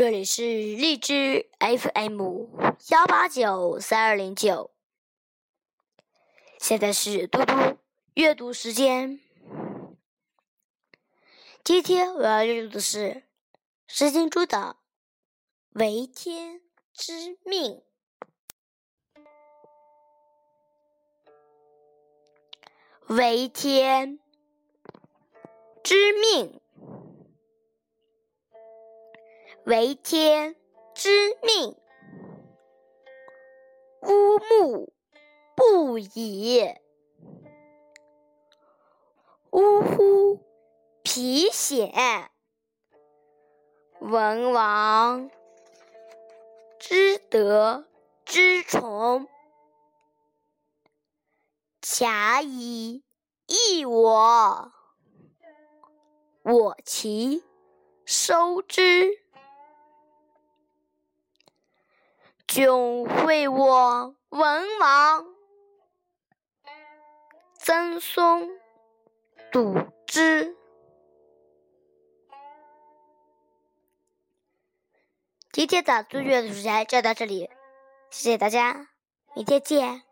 这里是荔枝 FM 幺八九三二零九，现在是嘟嘟阅读时间。今天我要阅读的是石金珠的《为天之命》。为天之命，为天之命，乌木不已，呜呼皮险，文王之德之宠。甲乙益我，我其收之。就为我文王，曾松笃之。今天的读阅读时间就到这里，谢谢大家，明天见。